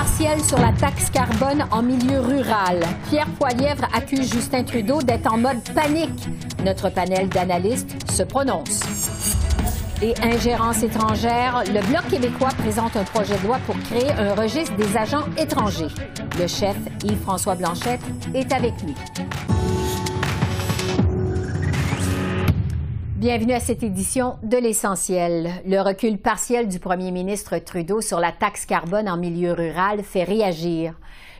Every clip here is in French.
Recul partiel sur la taxe carbone en milieu rural. Pierre Poilièvre accuse Justin Trudeau d'être en mode panique. Notre panel d'analystes se prononce. Et ingérence étrangère, le Bloc québécois présente un projet de loi pour créer un registre des agents étrangers. Le chef Yves-François Blanchette est avec nous. Bienvenue à cette édition de l'essentiel. Le recul partiel du premier ministre Trudeau sur la taxe carbone en milieu rural fait réagir.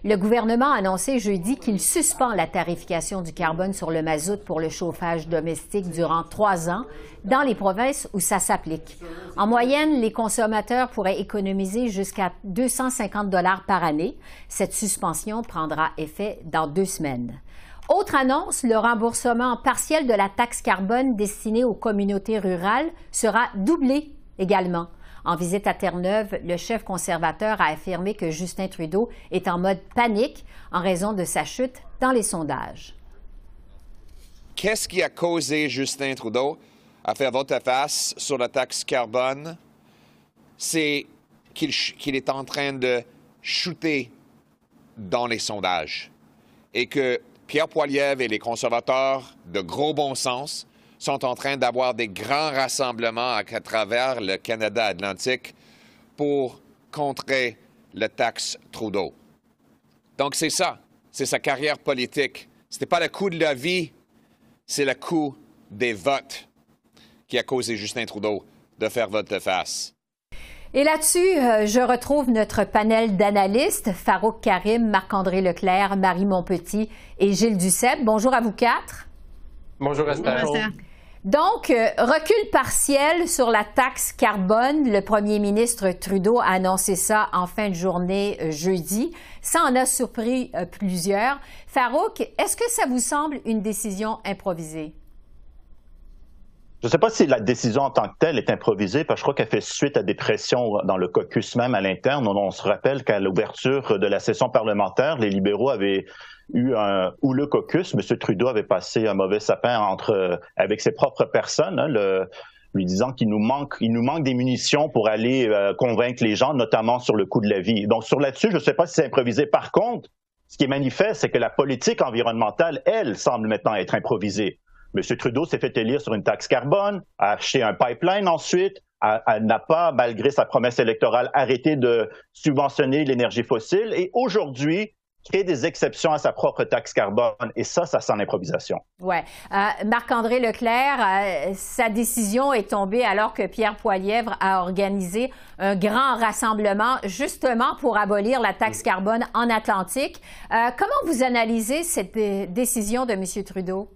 Le gouvernement a annoncé jeudi qu'il suspend la tarification du carbone sur le mazout pour le chauffage domestique durant trois ans dans les provinces où ça s'applique. En moyenne, les consommateurs pourraient économiser jusqu'à 250 dollars par année. Cette suspension prendra effet dans deux semaines. Autre annonce, le remboursement partiel de la taxe carbone destinée aux communautés rurales sera doublé également. En visite à Terre-Neuve, le chef conservateur a affirmé que Justin Trudeau est en mode panique en raison de sa chute dans les sondages. Qu'est-ce qui a causé Justin Trudeau à faire volte-face sur la taxe carbone? C'est qu'il est en train de chuter dans les sondages et que Pierre Poilievre et les conservateurs de gros bon sens sont en train d'avoir des grands rassemblements à, travers le Canada atlantique pour contrer le taxe Trudeau. Donc c'est ça, c'est sa carrière politique. Ce n'est pas le coût de la vie, c'est le coût des votes qui a causé Justin Trudeau de faire vote-face. Et là-dessus, euh, je retrouve notre panel d'analystes, Farouk Karim, Marc-André Leclerc, Marie Montpetit et Gilles Duceppe. Bonjour à vous quatre. Bonjour Esther. Donc, euh, recul partiel sur la taxe carbone. Le premier ministre Trudeau a annoncé ça en fin de journée euh, jeudi. Ça en a surpris plusieurs. Farouk, est-ce que ça vous semble une décision improvisée? Je ne sais pas si la décision en tant que telle est improvisée, parce que je crois qu'elle fait suite à des pressions dans le caucus même à l'interne. On, se rappelle qu'à l'ouverture de la session parlementaire, les libéraux avaient eu un le caucus. M. Trudeau avait passé un mauvais sapin entre avec ses propres personnes, hein, le, lui disant qu'il nous manque, il nous manque des munitions pour aller euh, convaincre les gens, notamment sur le coût de la vie. Donc sur là-dessus, je ne sais pas si c'est improvisé. Par contre, ce qui est manifeste, c'est que la politique environnementale, elle, semble maintenant être improvisée. M. Trudeau s'est fait élire sur une taxe carbone, a acheté un pipeline ensuite, n'a pas, malgré sa promesse électorale, arrêté de subventionner l'énergie fossile et aujourd'hui crée des exceptions à sa propre taxe carbone. Et ça, ça sent l'improvisation. Oui. Euh, Marc-André Leclerc, euh, sa décision est tombée alors que Pierre Poilièvre a organisé un grand rassemblement justement pour abolir la taxe carbone en Atlantique. Euh, comment vous analysez cette décision de M. Trudeau?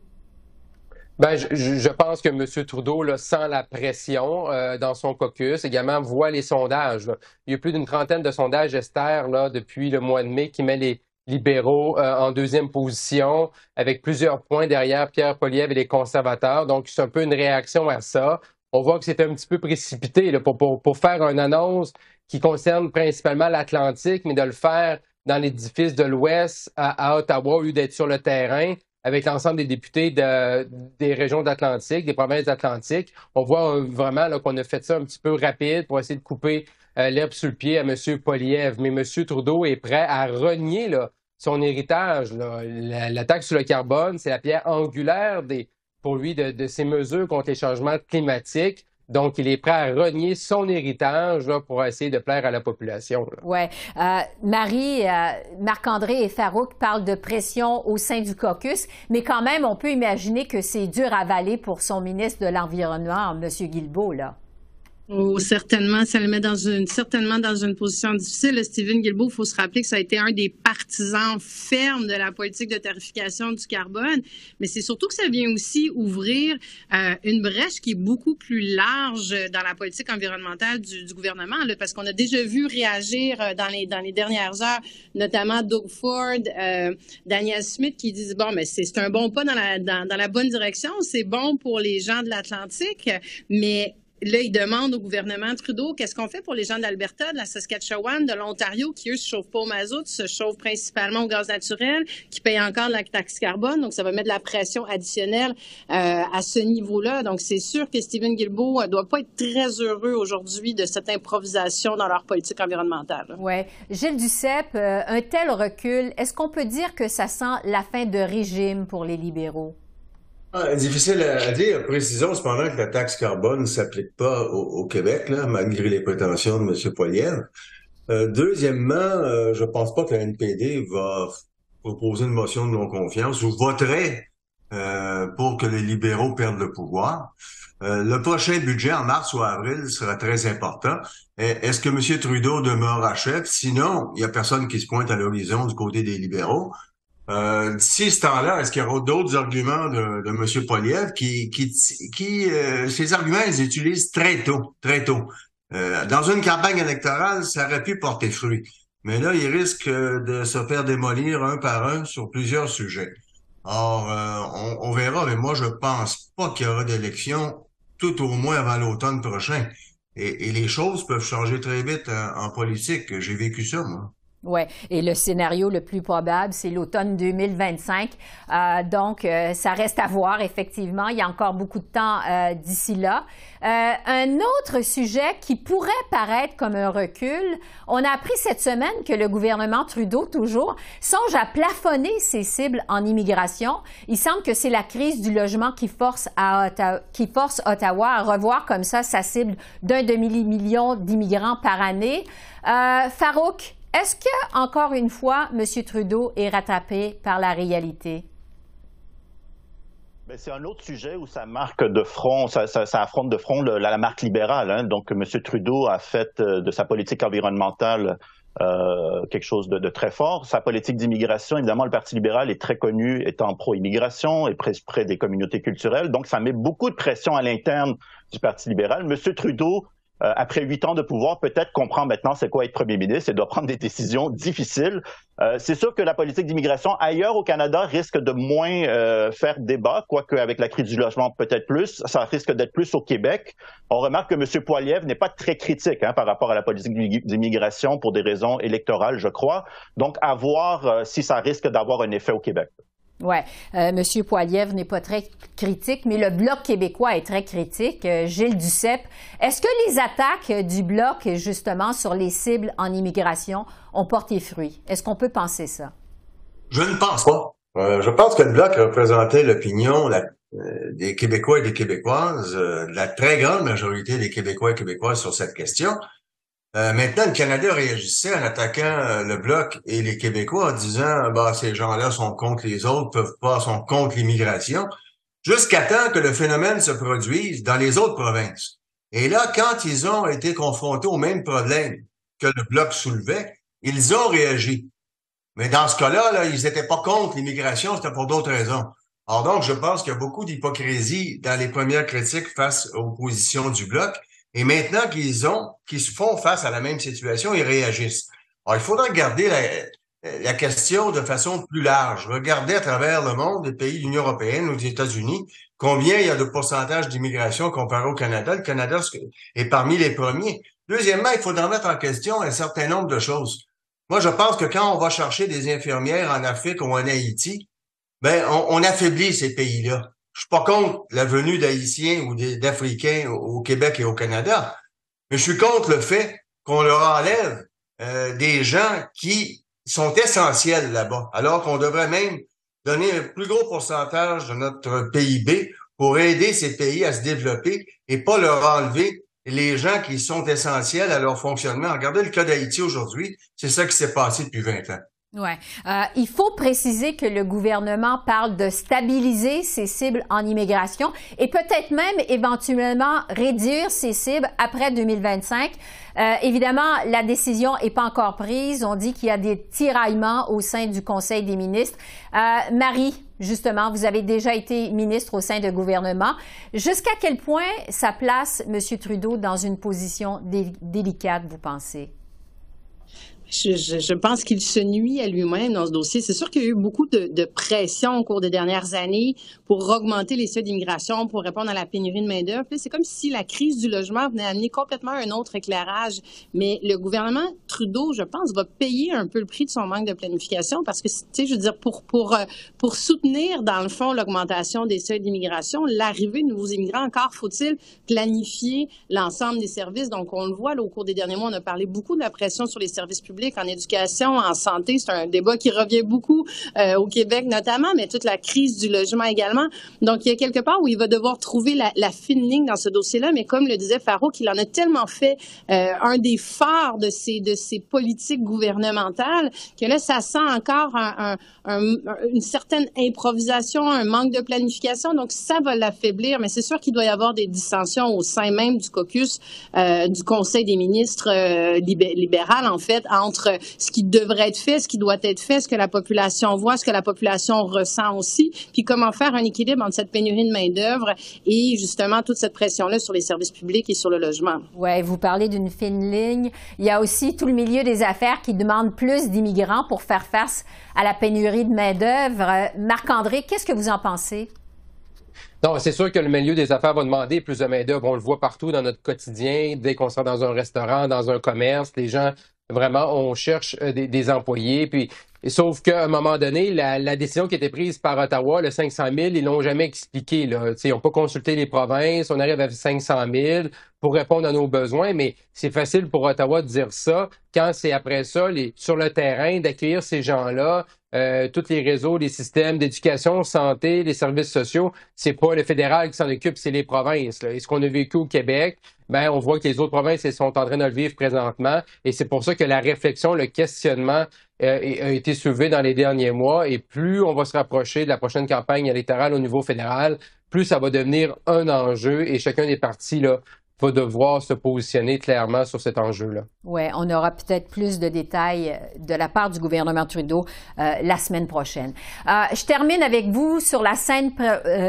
Ben, je, je, pense que M. Trudeau là, sent la pression euh, dans son caucus, également voit les sondages. Il y a plus d'une trentaine de sondages, Esther, là, depuis le mois de mai, qui met les libéraux euh, en deuxième position, avec plusieurs points derrière Pierre Poliev et les conservateurs. Donc, c'est un peu une réaction à ça. On voit que c'est un petit peu précipité là, pour, pour, pour faire une annonce qui concerne principalement l'Atlantique, mais de le faire dans l'édifice de l'Ouest à, à Ottawa au lieu d'être sur le terrain avec l'ensemble des députés de, des régions d'Atlantique, des provinces d'Atlantique. On voit euh, vraiment qu'on a fait ça un petit peu rapide pour essayer de couper euh, l'herbe sur le pied à M. Poliev. Mais M. Trudeau est prêt à renier là, son héritage. La, taxe sur le carbone, c'est la pierre angulaire des, pour lui de, de ses mesures contre les changements climatiques. Donc, il est prêt à renier son héritage pour essayer de plaire à la population. Oui. Euh, Marie, euh, Marc-André et Farouk parlent de pression au sein du caucus, mais quand même, on peut imaginer que c'est dur à avaler pour son ministre de l'Environnement, M. Guilbeault, là. Oh, certainement, ça le met dans une, certainement dans une position difficile. Stephen Guilbeault, il faut se rappeler que ça a été un des partisans fermes de la politique de tarification du carbone, mais c'est surtout que ça vient aussi ouvrir euh, une brèche qui est beaucoup plus large dans la politique environnementale du, gouvernement, là, parce qu'on a déjà vu réagir euh, dans les, dans les dernières heures, notamment Doug Ford, euh, Daniel Smith, qui disent, bon, mais c'est un bon pas dans la, dans la bonne direction, c'est bon pour les gens de l'Atlantique, mais là, ils demandent au gouvernement Trudeau qu'est-ce qu'on fait pour les gens de l'Alberta, de la Saskatchewan, de l'Ontario, qui eux se chauffent pas au mazout, se chauffent principalement au gaz naturel, qui payent encore la taxe carbone. Donc, ça va mettre de la pression additionnelle euh, à ce niveau-là. Donc, c'est sûr que Stephen Guilbeault ne euh, doit pas être très heureux aujourd'hui de cette improvisation dans leur politique environnementale. Oui. Gilles Duceppe, euh, un tel recul, est-ce qu'on peut dire que ça sent la fin de régime pour les libéraux? Ah, difficile à, dire. Précisons cependant que la taxe carbone ne s'applique pas au, Québec, là, malgré les prétentions de M. Poilievre. Euh, deuxièmement, euh, je pense pas que la NPD va proposer une motion de non-confiance ou voterait euh, pour que les libéraux perdent le pouvoir. Le prochain budget en mars ou avril sera très important. Est-ce que M. Trudeau demeure à chef? Sinon, il n'y a personne qui se pointe à l'horizon du côté des libéraux. Euh, D'ici ce temps-là, est-ce qu'il y aura d'autres arguments de, de M. Poliev qui, qui, qui euh, ces arguments, ils utilisent très tôt, très tôt. Euh, dans une campagne électorale, ça aurait pu porter fruit. Mais là, il risque de se faire démolir un par un sur plusieurs sujets. Or, euh, on, on, verra, mais moi, je pense pas qu'il y aura d'élection tout au moins avant l'automne prochain. Et, et, les choses peuvent changer très vite en politique. J'ai vécu ça, moi. Oui, et le scénario le plus probable, c'est l'automne 2025. Euh, donc, euh, ça reste à voir, effectivement. Il y a encore beaucoup de temps euh, d'ici là. Euh, un autre sujet qui pourrait paraître comme un recul, on a appris cette semaine que le gouvernement Trudeau, toujours, songe à plafonner ses cibles en immigration. Il semble que c'est la crise du logement qui force, à Ottawa, qui force Ottawa à revoir comme ça sa cible d'un demi-million d'immigrants par année. Farouk, est-ce que, encore une fois, M. Trudeau est rattrapé par la réalité? Ben, c'est un autre sujet où ça marque de front, ça, affronte de front la, marque libérale. Hein. Donc, M. Trudeau a fait euh, de sa politique environnementale euh, quelque chose de, très fort. Sa politique d'immigration, évidemment, le Parti libéral est très connu étant pro-immigration et près, près des communautés culturelles. Donc, ça met beaucoup de pression à l'interne du Parti libéral. M. Trudeau euh, après huit ans de pouvoir, peut-être comprend maintenant c'est quoi être premier ministre et doit prendre des décisions difficiles. Euh, c'est sûr que la politique d'immigration ailleurs au Canada risque de moins euh, faire débat, quoique avec la crise du logement peut-être plus. Ça risque d'être plus au Québec. On remarque que M. Poiliev n'est pas très critique hein, par rapport à la politique d'immigration pour des raisons électorales, je crois. Donc, à voir si ça risque d'avoir un effet au Québec. Oui. Euh, Monsieur Poiliev n'est pas très critique, mais le Bloc québécois est très critique. Euh, Gilles Duceppe, est-ce que les attaques du Bloc, justement, sur les cibles en immigration ont porté fruit? Est-ce qu'on peut penser ça? Je ne pense pas. Euh, je pense que le Bloc représentait l'opinion des Québécois et des Québécoises, la très grande majorité des Québécois et Québécoises sur cette question. Euh, maintenant, le Canada réagissait en attaquant euh, le Bloc et les Québécois en disant bah, ces gens-là sont contre les autres, peuvent pas, sont contre l'immigration, jusqu'à temps que le phénomène se produise dans les autres provinces. Et là, quand ils ont été confrontés au même problème que le Bloc soulevait, ils ont réagi. Mais dans ce cas-là, là, ils n'étaient pas contre l'immigration, c'était pour d'autres raisons. Alors donc, je pense qu'il y a beaucoup d'hypocrisie dans les premières critiques face aux positions du Bloc. Et maintenant qu'ils ont, qu'ils se font face à la même situation, ils réagissent. Alors, il faudra regarder la, la question de façon plus large. Regarder à travers le monde, les pays de l'Union européenne ou des États-Unis, combien il y a de pourcentage d'immigration comparé au Canada. Le Canada est parmi les premiers. Deuxièmement, il faudra mettre en question un certain nombre de choses. Moi, je pense que quand on va chercher des infirmières en Afrique ou en Haïti, ben, on affaiblit ces pays-là. Je suis pas contre la venue d'Haïtiens ou d'Africains au Québec et au Canada, mais je suis contre le fait qu'on leur enlève euh, des gens qui sont essentiels là-bas, alors qu'on devrait même donner un plus gros pourcentage de notre PIB pour aider ces pays à se développer et pas leur enlever les gens qui sont essentiels à leur fonctionnement. Regardez le cas d'Haïti aujourd'hui, c'est ça qui s'est passé depuis 20 ans. Ouais. Euh, il faut préciser que le gouvernement parle de stabiliser ses cibles en immigration et peut-être même éventuellement réduire ses cibles après 2025. Euh, évidemment, la décision n'est pas encore prise. On dit qu'il y a des tiraillements au sein du Conseil des ministres. Euh, Marie, justement, vous avez déjà été ministre au sein de gouvernement. Jusqu'à quel point ça place M. Trudeau dans une position délicate, vous pensez? Je, je, pense qu'il se nuit à lui-même dans ce dossier. C'est sûr qu'il y a eu beaucoup de, de, pression au cours des dernières années pour augmenter les seuils d'immigration, pour répondre à la pénurie de main-d'œuvre. C'est comme si la crise du logement venait amener complètement un autre éclairage. Mais le gouvernement Trudeau, je pense, va payer un peu le prix de son manque de planification parce que, tu sais, je veux dire, pour, pour, euh, pour soutenir, dans le fond, l'augmentation des seuils d'immigration, l'arrivée de nouveaux immigrants, encore faut-il planifier l'ensemble des services. Donc, on le voit là, au cours des derniers mois, on a parlé beaucoup de la pression sur les services publics en éducation, en santé. C'est un débat qui revient beaucoup euh, au Québec notamment, mais toute la crise du logement également. Donc, il y a quelque part où il va devoir trouver la, la fine ligne dans ce dossier-là, mais comme le disait Faro, qu'il en a tellement fait euh, un des phares de ces, de ces politiques gouvernementales que là, ça sent encore un, un, une certaine improvisation, un manque de planification. Donc, ça va l'affaiblir, mais c'est sûr qu'il doit y avoir des dissensions au sein même du caucus euh, du Conseil des ministres euh, libéral, en fait, entre ce qui devrait être fait, ce qui doit être fait, ce que la population voit, ce que la population ressent aussi, puis comment faire un équilibre entre cette pénurie de main-d'œuvre et justement toute cette pression-là sur les services publics et sur le logement. Oui, vous parlez d'une fine ligne. Il y a aussi tout le milieu des affaires qui demande plus d'immigrants pour faire face à la pénurie de main-d'œuvre. Marc-André, qu'est-ce que vous en pensez? Non, c'est sûr que le milieu des affaires va demander plus de main-d'œuvre. On le voit partout dans notre quotidien. Dès qu'on sort dans un restaurant, dans un commerce, les gens Vraiment, on cherche euh, des, employés. Puis, sauf qu'à un moment donné, la, décision qui été prise par Ottawa, le 500 000, ils l'ont jamais expliqué. Là. ils n'ont pas consulté les provinces. On arrive à 500 000 pour répondre à nos besoins, mais c'est facile pour Ottawa de dire ça quand c'est après ça, les, sur le terrain, d'accueillir ces gens-là, euh, tous les réseaux, les systèmes d'éducation, santé, les services sociaux, c'est pas le fédéral qui s'en occupe, c'est les provinces. Là. Et ce qu'on a vécu au Québec, ben, on voit que les autres provinces sont en train de le vivre présentement. Et c'est pour ça que la réflexion, le questionnement euh, a été soulevé dans les derniers mois. Et plus on va se rapprocher de la prochaine campagne électorale au niveau fédéral, plus ça va devenir un enjeu et chacun des partis là, va devoir se positionner clairement sur cet enjeu-là. Oui, on aura peut-être plus de détails euh, de la part du gouvernement Trudeau euh, la semaine prochaine. Euh, je termine avec vous sur la scène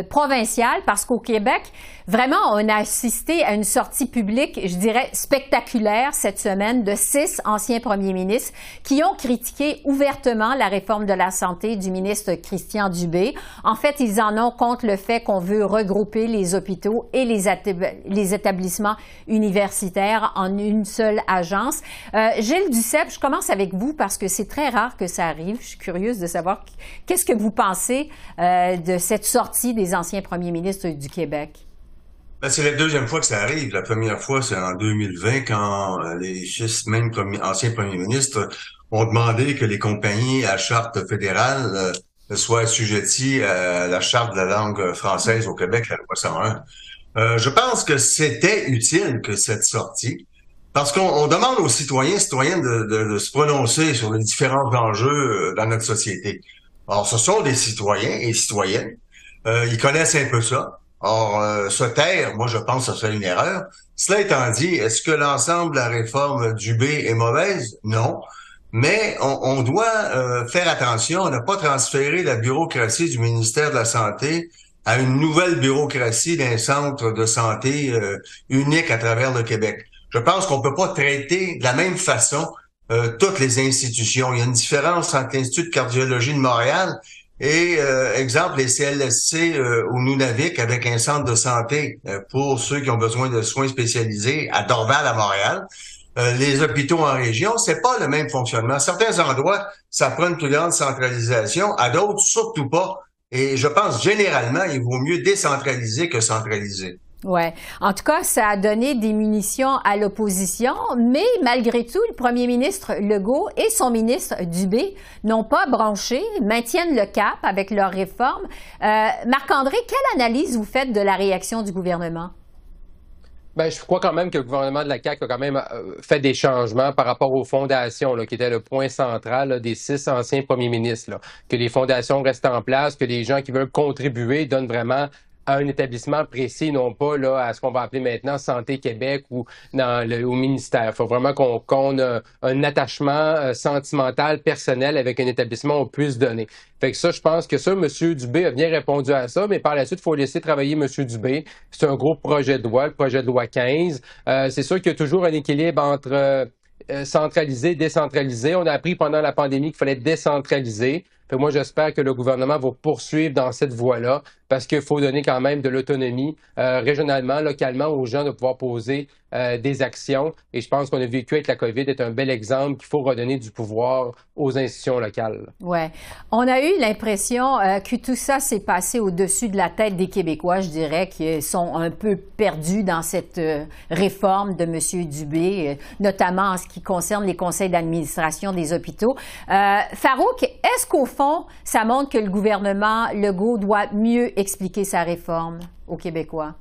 provinciale parce qu'au Québec, vraiment, on a assisté à une sortie publique, je dirais, spectaculaire cette semaine de six anciens premiers ministres qui ont critiqué ouvertement la réforme de la santé du ministre Christian Dubé. En fait, ils en ont contre le fait qu'on veut regrouper les hôpitaux et les, les établissements universitaire en une seule agence. Euh, Gilles Duceppe, je commence avec vous parce que c'est très rare que ça arrive. Je suis curieuse de savoir qu'est-ce que vous pensez euh, de cette sortie des anciens premiers ministres du Québec? Ben, c'est la deuxième fois que ça arrive. La première fois, c'est en 2020, quand euh, les six mêmes anciens premiers ministres ont demandé que les compagnies à charte fédérale soient assujetties à la charte de la langue française au Québec, la loi 101. Euh, je pense que c'était utile que cette sortie, parce qu'on demande aux citoyens, citoyennes de, de, se prononcer sur les différents enjeux euh, dans notre société. Or, ce sont des citoyens et citoyennes. Euh, ils connaissent un peu ça. Or, euh, se taire, moi, je pense que ce serait une erreur. Cela étant dit, est-ce que l'ensemble de la réforme du B est mauvaise? Non. Mais on, on doit faire attention à ne pas transférer la bureaucratie du ministère de la Santé à une nouvelle bureaucratie d'un centre de santé euh, unique à travers le Québec. Je pense qu'on peut pas traiter de la même façon euh, toutes les institutions. Il y a une différence entre l'Institut de cardiologie de Montréal et, euh, exemple, les CLSC au Nunavik avec un centre de santé pour ceux qui ont besoin de soins spécialisés à Dorval, à Montréal. les hôpitaux en région, c'est pas le même fonctionnement. À certains endroits, ça prend une plus grande centralisation. À d'autres, surtout pas. Et je pense généralement, il vaut mieux décentraliser que centraliser. Oui. En tout cas, ça a donné des munitions à l'opposition, mais malgré tout, le premier ministre Legault et son ministre Dubé n'ont pas branché, maintiennent le cap avec leurs réformes. Euh, Marc-André, quelle analyse vous faites de la réaction du gouvernement? Ben, je crois quand même que le gouvernement de la CAQ a quand même euh, fait des changements par rapport aux fondations, qui était le point central des six anciens premiers ministres. Que les fondations restent en place, que les gens qui veulent contribuer donnent vraiment à un établissement précis, non pas là, à ce qu'on va appeler maintenant Santé Québec ou dans le, au ministère. Il faut vraiment qu'on ait un attachement euh, sentimental, personnel avec un établissement, on puisse donner. Fait que ça, je pense que ça, M. Dubé a bien répondu à ça, mais par la suite, il faut laisser travailler M. Dubé. C'est un gros projet de loi, le projet de loi 15. Euh, c'est sûr qu'il y a toujours un équilibre entre euh, centralisé, décentralisé. On a appris pendant la pandémie qu'il fallait décentraliser. Fait moi, j'espère que le gouvernement va poursuivre dans cette voie-là parce qu'il faut donner quand même de l'autonomie euh, régionalement, localement aux gens de pouvoir poser euh, des actions. Et je pense qu'on a vécu avec la COVID est un bel exemple qu'il faut redonner du pouvoir aux institutions locales. Ouais, on a eu l'impression euh, que tout ça s'est passé au-dessus de la tête des Québécois. Je dirais qu'ils sont un peu perdus dans cette réforme de M. Dubé, notamment en ce qui concerne les conseils d'administration des hôpitaux. Farouk, est-ce qu'au fond, ça montre que le gouvernement Legault doit mieux expliquer sa réforme aux Québécois?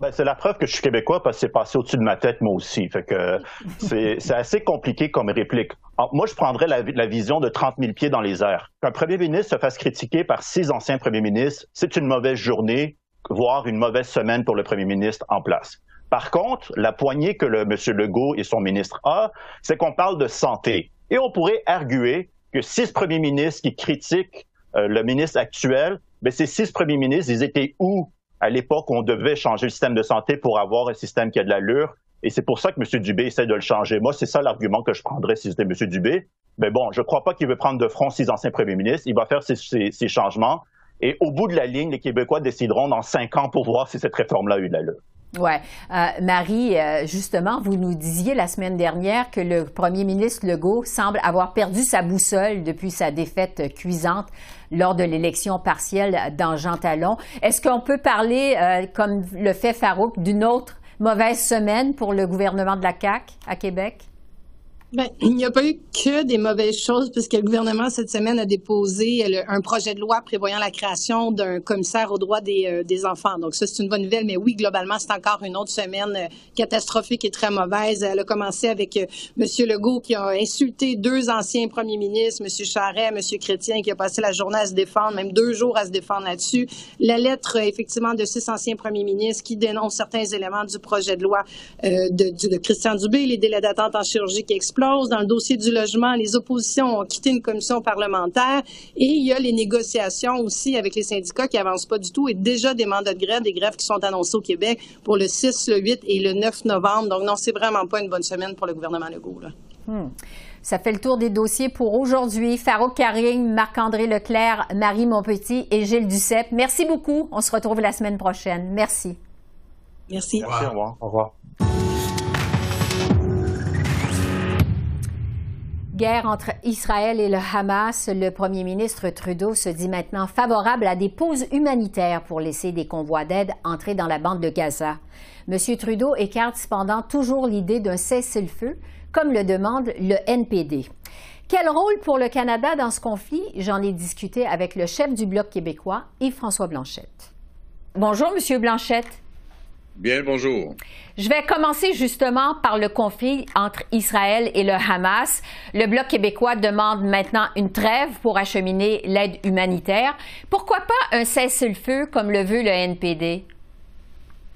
Ben, c'est la preuve que je suis québécois parce que c'est passé au-dessus de ma tête, moi aussi. Fait que c'est assez compliqué comme réplique. moi, je prendrais la, la, vision de 30 000 pieds dans les airs. Qu'un premier ministre se fasse critiquer par six anciens premiers ministres, c'est une mauvaise journée, voire une mauvaise semaine pour le premier ministre en place. Par contre, la poignée que le M. Legault et son ministre a, c'est qu'on parle de santé. Et on pourrait arguer que six premiers ministres qui critiquent euh, le ministre actuel, mais ces six premiers ministres, ils étaient où à l'époque où on devait changer le système de santé pour avoir un système qui a de l'allure? Et c'est pour ça que M. Dubé essaie de le changer. Moi, c'est ça l'argument que je prendrais si c'était M. Dubé. Mais bon, je ne crois pas qu'il veut prendre de front six anciens premiers ministres. Il va faire ces, changements. Et au bout de la ligne, les Québécois décideront dans cinq ans pour voir si cette réforme-là a eu de l'allure. Oui. Euh, Marie, euh, justement, vous nous disiez la semaine dernière que le premier ministre Legault semble avoir perdu sa boussole depuis sa défaite cuisante lors de l'élection partielle dans Jean Talon. Est-ce qu'on peut parler, euh, comme le fait Farouk, d'une autre mauvaise semaine pour le gouvernement de la CAQ à Québec? Ben, il n'y a pas eu que des mauvaises choses puisque le gouvernement cette semaine a déposé un projet de loi prévoyant la création d'un commissaire aux droits des, euh, des enfants. Donc ça, c'est une bonne nouvelle, mais oui, globalement, c'est encore une autre semaine euh, catastrophique et très mauvaise. Elle a commencé avec euh, M. Legault qui a insulté deux anciens premiers ministres, M. Charret, M. Chrétien, qui a passé la journée à se défendre, même deux jours à se défendre là-dessus. La lettre, effectivement, de six anciens premiers ministres qui dénoncent certains éléments du projet de loi de, de, Christian Dubé, les délais d'attente en chirurgie qui explosent dans le dossier du logement, les oppositions ont quitté une commission parlementaire et il y a les négociations aussi avec les syndicats qui avancent pas du tout et déjà des mandats de grève, des grèves qui sont annoncés au Québec pour le 6, le 8 et le 9 novembre. Donc non, c'est vraiment pas une bonne semaine pour le gouvernement Legault. Là. Hmm. Ça fait le tour des dossiers pour aujourd'hui. Farouk Karim, Marc-André Leclerc, Marie Monpetit et Gilles Duceppe. Merci beaucoup. On se retrouve la semaine prochaine. Merci. Merci. Merci. Au revoir. Au revoir. Guerre entre Israël et le Hamas, le premier ministre Trudeau se dit maintenant favorable à des pauses humanitaires pour laisser des convois d'aide entrer dans la bande de Gaza. M. Trudeau écarte cependant toujours l'idée d'un cessez-le-feu, comme le demande le NPD. Quel rôle pour le Canada dans ce conflit? J'en ai discuté avec le chef du Bloc québécois, Yves-François Blanchette. Bonjour, M. Blanchette. Bien, bonjour. Je vais commencer justement par le conflit entre Israël et le Hamas. Le Bloc québécois demande maintenant une trêve pour acheminer l'aide humanitaire. Pourquoi pas un cessez-le-feu comme le veut le NPD?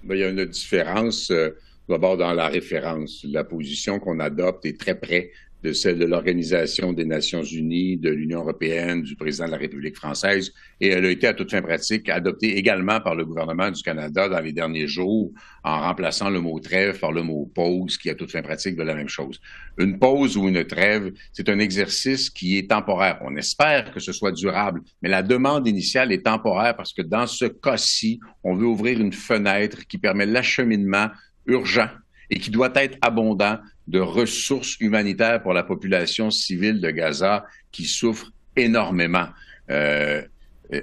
Ben, il y a une différence euh, d'abord dans la référence. La position qu'on adopte est très près de celle de l'Organisation des Nations Unies, de l'Union européenne, du président de la République française, et elle a été à toute fin pratique adoptée également par le gouvernement du Canada dans les derniers jours, en remplaçant le mot trêve par le mot pause, qui a toute fin pratique de la même chose. Une pause ou une trêve, c'est un exercice qui est temporaire. On espère que ce soit durable, mais la demande initiale est temporaire parce que dans ce cas-ci, on veut ouvrir une fenêtre qui permet l'acheminement urgent et qui doit être abondant de ressources humanitaires pour la population civile de Gaza qui souffre énormément. Euh,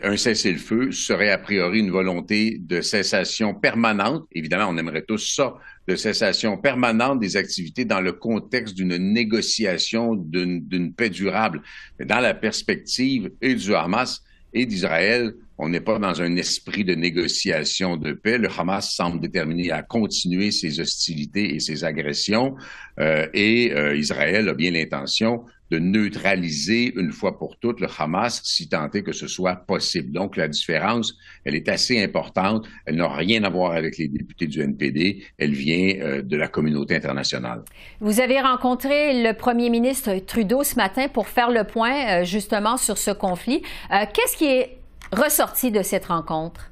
un cessez-le-feu serait a priori une volonté de cessation permanente. Évidemment, on aimerait tous ça, de cessation permanente des activités dans le contexte d'une négociation d'une paix durable. Mais dans la perspective et du Hamas et d'Israël, On n'est pas dans un esprit de négociation de paix. Le Hamas semble déterminé à continuer ses hostilités et ses agressions. Euh, et euh, Israël a bien l'intention de neutraliser une fois pour toutes le Hamas, si tant est que ce soit possible. Donc, la différence, elle est assez importante. Elle n'a rien à voir avec les députés du NPD. Elle vient euh, de la communauté internationale. Vous avez rencontré le premier ministre Trudeau ce matin pour faire le point justement sur ce conflit. Qu'est-ce qui est ressorti de cette rencontre?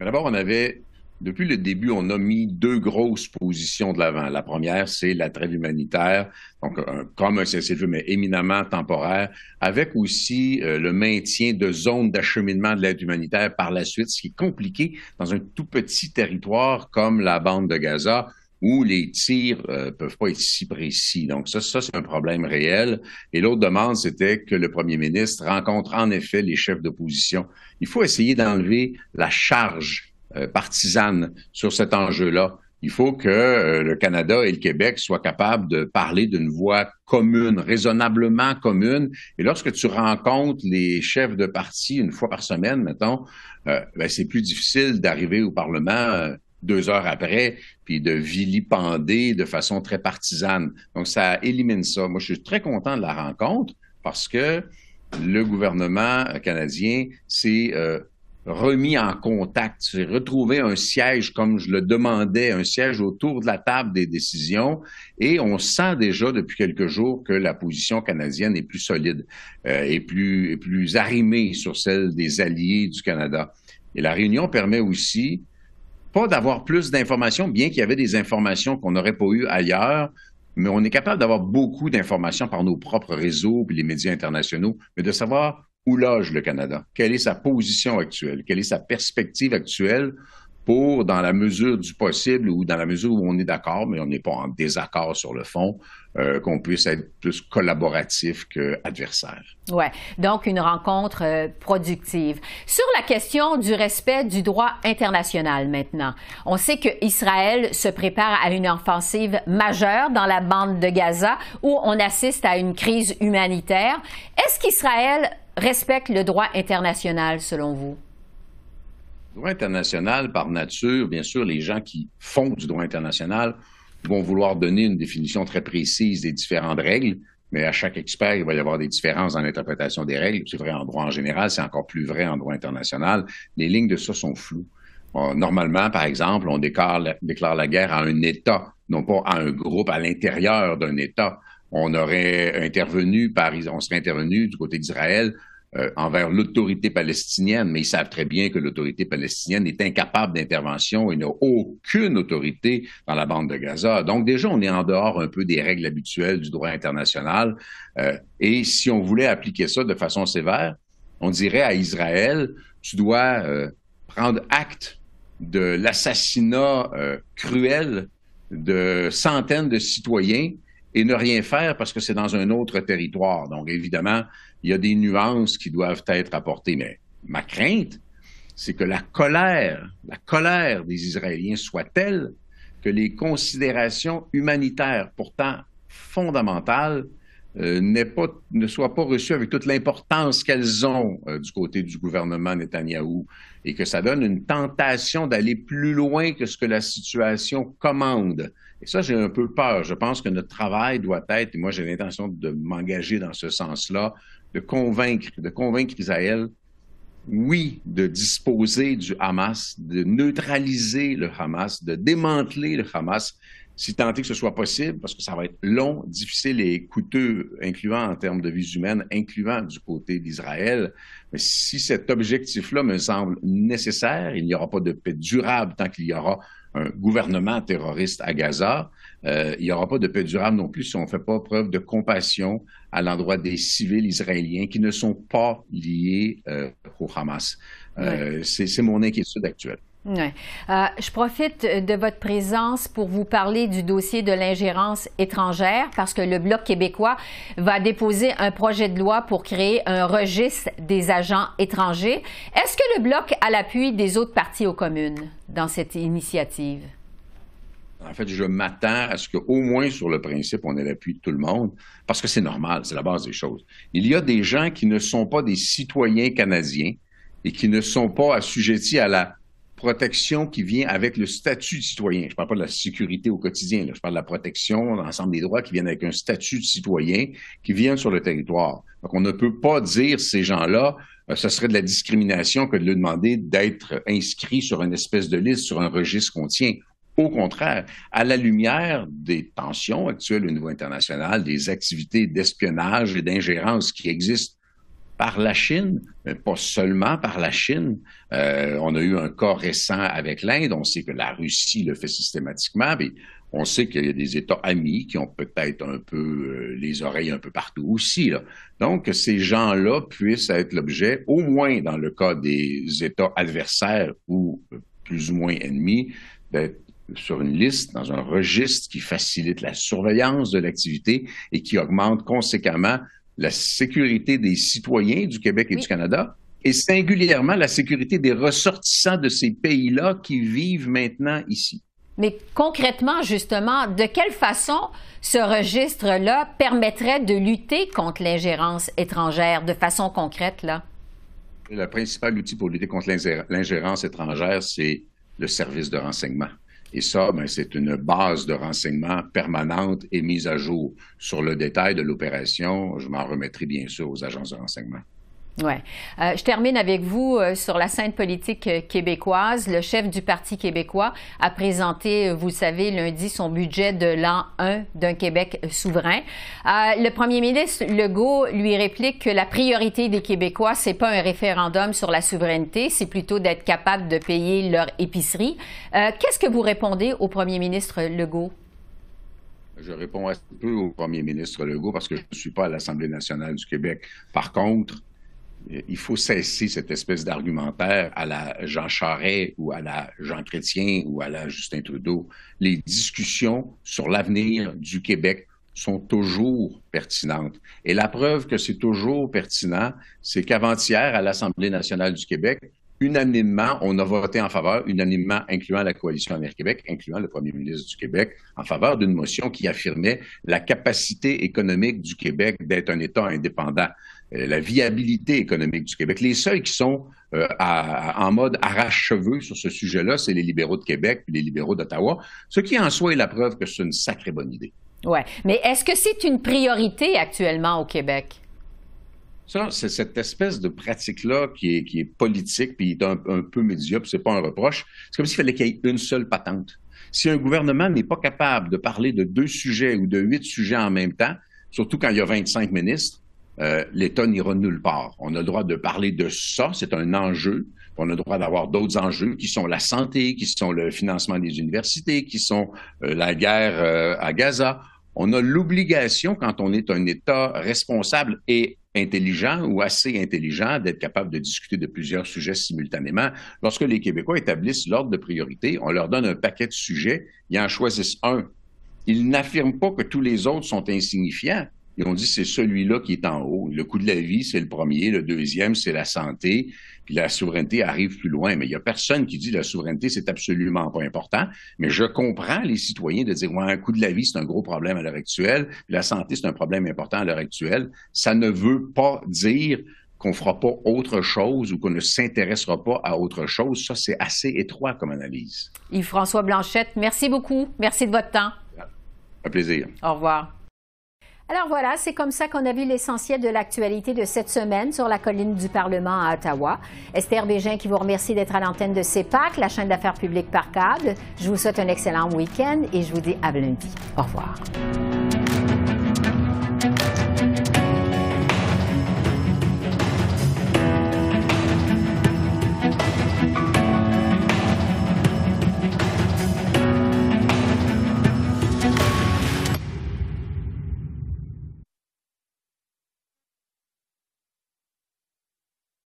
D'abord, on avait, depuis le début, on a mis deux grosses positions de l'avant. La première, c'est la trêve humanitaire, donc comme un cessez-le-feu, mais éminemment temporaire, avec aussi euh, le maintien de zones d'acheminement de l'aide humanitaire par la suite, ce qui est compliqué dans un tout petit territoire comme la bande de Gaza, où les tirs euh, peuvent pas être si précis. Donc ça, ça c'est un problème réel. Et l'autre demande, c'était que le premier ministre rencontre en effet les chefs d'opposition. Il faut essayer d'enlever la charge euh, partisane sur cet enjeu-là. Il faut que euh, le Canada et le Québec soient capables de parler d'une voix commune, raisonnablement commune. Et lorsque tu rencontres les chefs de parti une fois par semaine, mettons, euh, ben, c'est plus difficile d'arriver au Parlement deux heures après, puis de vilipender de façon très partisane. Donc, ça élimine ça. Moi, je suis très content de la rencontre parce que le gouvernement canadien s'est euh, remis en contact, s'est retrouvé un siège comme je le demandais, un siège autour de la table des décisions, et on sent déjà depuis quelques jours que la position canadienne est plus solide euh, et plus, plus arrimée sur celle des alliés du Canada. Et la réunion permet aussi pas d'avoir plus d'informations, bien qu'il y avait des informations qu'on n'aurait pas eues ailleurs, mais on est capable d'avoir beaucoup d'informations par nos propres réseaux et les médias internationaux, mais de savoir où loge le Canada, quelle est sa position actuelle, quelle est sa perspective actuelle pour, dans la mesure du possible ou dans la mesure où on est d'accord, mais on n'est pas en désaccord sur le fond, euh, qu'on puisse être plus collaboratif qu'adversaire. Oui, donc une rencontre euh, productive. Sur la question du respect du droit international maintenant, on sait que Israël se prépare à une offensive majeure dans la bande de Gaza où on assiste à une crise humanitaire. Est-ce qu'Israël respecte le droit international selon vous? Le droit international, par nature, bien sûr, les gens qui font du droit international vont vouloir donner une définition très précise des différentes règles, mais à chaque expert, il va y avoir des différences dans l'interprétation des règles. C'est vrai en droit en général, c'est encore plus vrai en droit international. Les lignes de ça sont floues. Normalement, par exemple, on déclare, la guerre à un État, non pas à un groupe à l'intérieur d'un État. On aurait intervenu par, on serait intervenu du côté d'Israël euh, envers l'autorité palestinienne, mais ils savent très bien que l'autorité palestinienne est incapable d'intervention et n'a aucune autorité dans la bande de Gaza. Donc déjà, on est en dehors un peu des règles habituelles du droit international. Euh, et si on voulait appliquer ça de façon sévère, on dirait à Israël, tu dois euh, prendre acte de l'assassinat cruel de centaines de citoyens et ne rien faire parce que c'est dans un autre territoire. Donc, évidemment, il y a des nuances qui doivent être apportées. Mais ma crainte, c'est que la colère, la colère des Israéliens soit telle que les considérations humanitaires, pourtant fondamentales, euh, pas, ne soient pas reçues avec toute l'importance qu'elles ont euh, du côté du gouvernement Netanyahou et que ça donne une tentation d'aller plus loin que ce que la situation commande. Et ça, j'ai un peu peur. Je pense que notre travail doit être, et moi j'ai l'intention de m'engager dans ce sens-là, de convaincre, de convaincre Israël, oui, de disposer du Hamas, de neutraliser le Hamas, de démanteler le Hamas, si tant est que ce soit possible, parce que ça va être long, difficile et coûteux, incluant en termes de vies humaines, incluant du côté d'Israël. Mais si cet objectif-là me semble nécessaire, il n'y aura pas de paix durable tant qu'il y aura un gouvernement terroriste à Gaza, euh, il n'y aura pas de paix durable non plus si on ne fait pas preuve de compassion à l'endroit des civils israéliens qui ne sont pas liés euh, au Hamas. Euh, C'est mon inquiétude actuelle. Euh, je profite de votre présence pour vous parler du dossier de l'ingérence étrangère parce que le Bloc québécois va déposer un projet de loi pour créer un registre des agents étrangers. Est-ce que le Bloc a l'appui des autres partis aux communes dans cette initiative? En fait, je m'attends à ce qu'au moins sur le principe, on ait l'appui de tout le monde, parce que c'est normal, c'est la base des choses. Il y a des gens qui ne sont pas des citoyens canadiens, et qui ne sont pas assujettis à la protection qui vient avec le statut de citoyen. Je ne parle pas de la sécurité au quotidien, je parle de la protection, l'ensemble des droits qui viennent avec un statut de citoyen qui viennent sur le territoire. Donc, on ne peut pas dire ces gens-là, euh, ce serait de la discrimination que de leur demander d'être inscrits sur une espèce de liste, sur un registre qu'on tient. Au contraire, à la lumière des tensions actuelles au niveau international, des activités d'espionnage et d'ingérence qui existent par la Chine, mais pas seulement par la Chine. Euh, on a eu un cas récent avec l'Inde. On sait que la Russie le fait systématiquement, mais on sait qu'il y a des États amis qui ont peut-être un peu euh, les oreilles un peu partout aussi. Là. Donc, ces gens-là puissent être l'objet, au moins dans le cas des États adversaires ou plus ou moins ennemis, d'être sur une liste, dans un registre qui facilite la surveillance de l'activité et qui augmente conséquemment la sécurité des citoyens du Québec et du Canada, et singulièrement la sécurité des ressortissants de ces pays-là qui vivent maintenant ici. Mais concrètement, justement, de quelle façon ce registre-là permettrait de lutter contre l'ingérence étrangère de façon concrète, là? Le principal outil pour lutter contre l'ingérence étrangère, c'est le service de renseignement. Et ça, ben, c'est une base de renseignement permanente et mise à jour. Sur le détail de l'opération, je m'en remettrai bien sûr aux agences de renseignement. Ouais. Euh, je termine avec vous euh, sur la scène politique euh, québécoise. Le chef du Parti québécois a présenté, vous savez, lundi son budget de l'an 1 d'un Québec souverain. le premier ministre Legault lui réplique que la priorité des Québécois, c'est pas un référendum sur la souveraineté, c'est plutôt d'être capable de payer leur épicerie. Qu'est-ce que vous répondez au premier ministre Legault? Je réponds assez peu au premier ministre Legault parce que je ne suis pas à l'Assemblée nationale du Québec. Par contre, il faut cesser cette espèce d'argumentaire à la Jean Charest ou à la Jean Chrétien ou à la Justin Trudeau. Les discussions sur l'avenir du Québec sont toujours pertinentes. Et la preuve que c'est toujours pertinent, c'est qu'avant-hier, à l'Assemblée nationale du Québec, unanimement, on a voté en faveur, unanimement, incluant la coalition Amer Québec, incluant le premier ministre du Québec, en faveur d'une motion qui affirmait la capacité économique du Québec d'être un État indépendant, la viabilité économique du Québec. Les seuls qui sont euh, en mode arrache-cheveux sur ce sujet-là, c'est les libéraux de Québec et les libéraux d'Ottawa, ce qui en soi est la preuve que c'est une sacrée bonne idée. Oui, mais est-ce que c'est une priorité actuellement au Québec? Ça, c'est cette espèce de pratique-là qui est, qui est politique, puis un, un peu médiocre, c'est pas un reproche. C'est comme s'il fallait qu'il y ait une seule patente. Si un gouvernement n'est pas capable de parler de deux sujets ou de huit sujets en même temps, surtout quand il y a 25 ministres, euh, l'État n'ira nulle part. On a le droit de parler de ça, c'est un enjeu. On a le droit d'avoir d'autres enjeux qui sont la santé, qui sont le financement des universités, qui sont euh, la guerre euh, à Gaza. On a l'obligation, quand on est un État responsable et intelligent ou assez intelligent d'être capable de discuter de plusieurs sujets simultanément. Lorsque les Québécois établissent l'ordre de priorité, on leur donne un paquet de sujets, ils en choisissent un. Ils n'affirment pas que tous les autres sont insignifiants. Et on dit c'est celui-là qui est en haut. Le coût de la vie, c'est le premier. Le deuxième, c'est la santé. Puis la souveraineté arrive plus loin. Mais il y a personne qui dit la souveraineté, c'est absolument pas important. Mais je comprends les citoyens de dire, ouais, un coût de la vie, c'est un gros problème à l'heure actuelle. la santé, c'est un problème important à l'heure actuelle. Ça ne veut pas dire qu'on fera pas autre chose ou qu'on ne s'intéressera pas à autre chose. Ça, c'est assez étroit comme analyse. Yves-François Blanchette, merci beaucoup. Merci de votre temps. Un plaisir. Au revoir. Alors voilà, c'est comme ça qu'on a vu l'essentiel de l'actualité de cette semaine sur la colline du Parlement à Ottawa. Esther Bégin qui vous remercie d'être à l'antenne de CEPAC, la chaîne d'affaires publiques par câble. Je vous souhaite un excellent week-end et je vous dis à lundi. Au revoir.